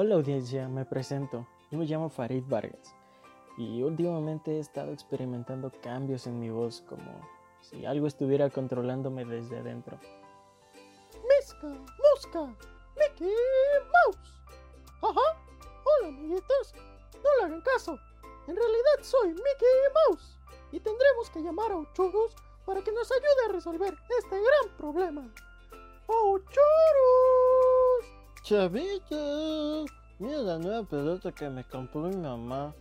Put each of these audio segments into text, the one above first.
Hola audiencia, me presento. Yo me llamo Farid Vargas y últimamente he estado experimentando cambios en mi voz como si algo estuviera controlándome desde adentro. Misca, Mosca, Mickey Mouse. Ajá. Hola amiguitos. No le hagan caso. En realidad soy Mickey Mouse y tendremos que llamar a Ochurus para que nos ayude a resolver este gran problema. ¡Ochurus! Chavito, mira la nueva pelota que me compró mi mamá.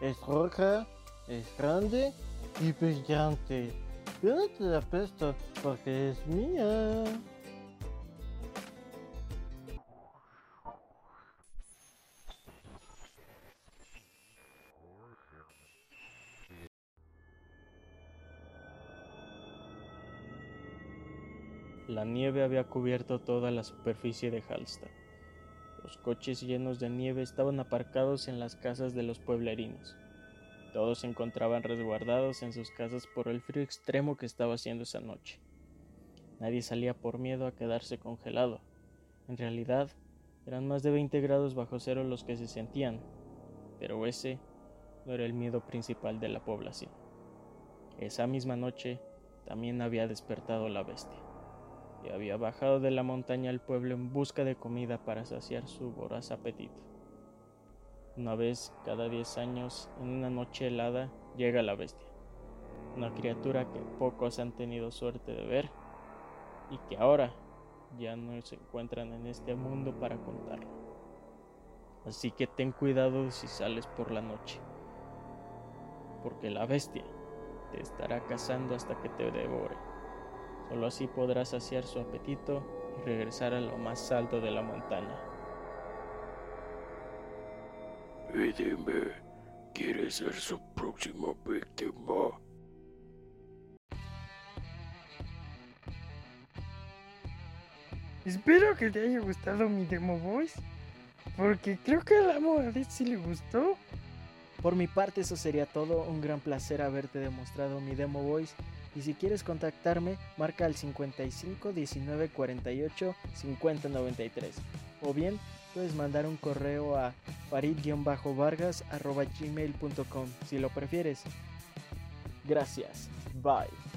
Es roja, es grande y brillante. Yo no te la presto porque es mía. La nieve había cubierto toda la superficie de Halstad. Los coches llenos de nieve estaban aparcados en las casas de los pueblerinos. Todos se encontraban resguardados en sus casas por el frío extremo que estaba haciendo esa noche. Nadie salía por miedo a quedarse congelado. En realidad, eran más de 20 grados bajo cero los que se sentían, pero ese no era el miedo principal de la población. Esa misma noche también había despertado la bestia y había bajado de la montaña al pueblo en busca de comida para saciar su voraz apetito. Una vez cada diez años, en una noche helada, llega la bestia, una criatura que pocos han tenido suerte de ver y que ahora ya no se encuentran en este mundo para contarlo. Así que ten cuidado si sales por la noche, porque la bestia te estará cazando hasta que te devore. Solo así podrás saciar su apetito y regresar a lo más alto de la montaña. Y dime, ¿quiere ser su próxima víctima? Espero que te haya gustado mi demo voice, porque creo que a la Moradit sí le gustó. Por mi parte eso sería todo, un gran placer haberte demostrado mi demo voice y si quieres contactarme marca al 55 19 48 50 93 o bien puedes mandar un correo a farid-vargas gmail.com si lo prefieres. Gracias, bye.